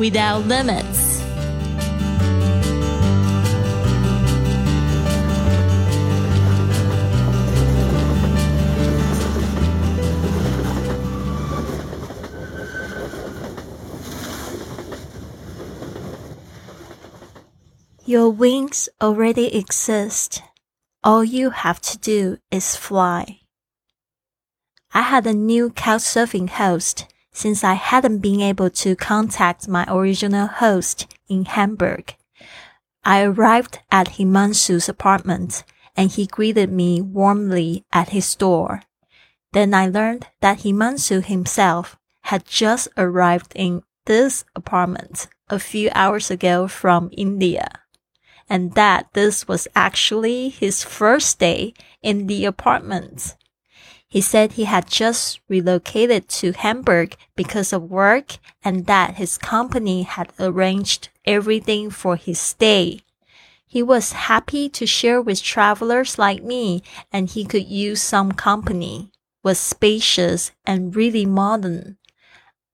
without limits. Your wings already exist. All you have to do is fly. I had a new couchsurfing host since I hadn't been able to contact my original host in Hamburg. I arrived at Himanshu's apartment and he greeted me warmly at his door. Then I learned that Himanshu himself had just arrived in this apartment a few hours ago from India and that this was actually his first day in the apartment. He said he had just relocated to Hamburg because of work and that his company had arranged everything for his stay. He was happy to share with travelers like me and he could use some company, was spacious and really modern.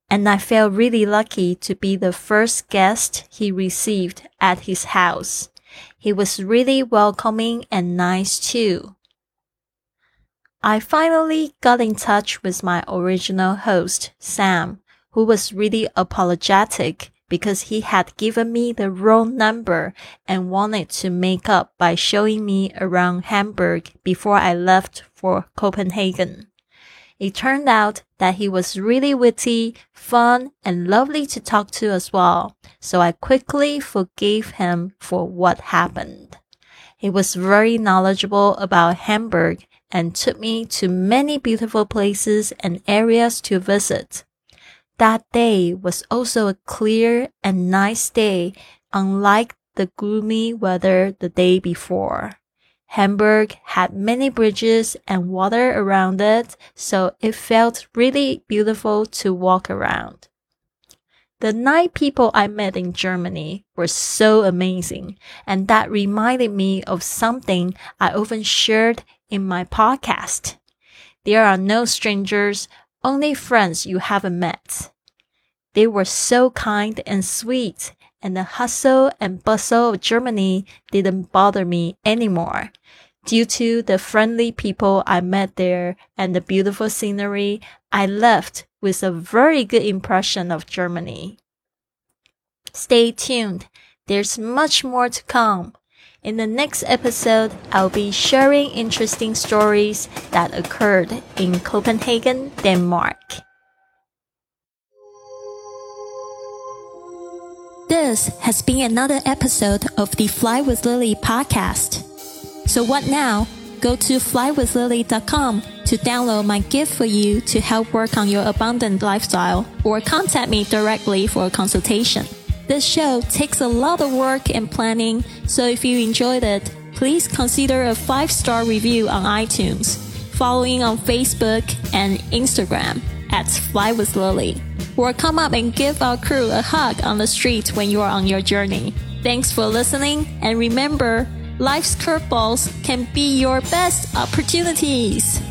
And I felt really lucky to be the first guest he received at his house. He was really welcoming and nice too. I finally got in touch with my original host, Sam, who was really apologetic because he had given me the wrong number and wanted to make up by showing me around Hamburg before I left for Copenhagen. It turned out that he was really witty, fun, and lovely to talk to as well, so I quickly forgave him for what happened. He was very knowledgeable about Hamburg and took me to many beautiful places and areas to visit. That day was also a clear and nice day, unlike the gloomy weather the day before. Hamburg had many bridges and water around it, so it felt really beautiful to walk around. The nine people I met in Germany were so amazing, and that reminded me of something I often shared in my podcast. There are no strangers, only friends you haven't met. They were so kind and sweet, and the hustle and bustle of Germany didn't bother me anymore. Due to the friendly people I met there and the beautiful scenery, I left with a very good impression of Germany. Stay tuned. There's much more to come. In the next episode, I'll be sharing interesting stories that occurred in Copenhagen, Denmark. This has been another episode of the Fly with Lily podcast. So what now? Go to flywithlily.com to download my gift for you to help work on your abundant lifestyle or contact me directly for a consultation. This show takes a lot of work and planning, so if you enjoyed it, please consider a five star review on iTunes, following on Facebook and Instagram at Fly with Lily or come up and give our crew a hug on the street when you are on your journey. Thanks for listening, and remember, life's curveballs can be your best opportunities.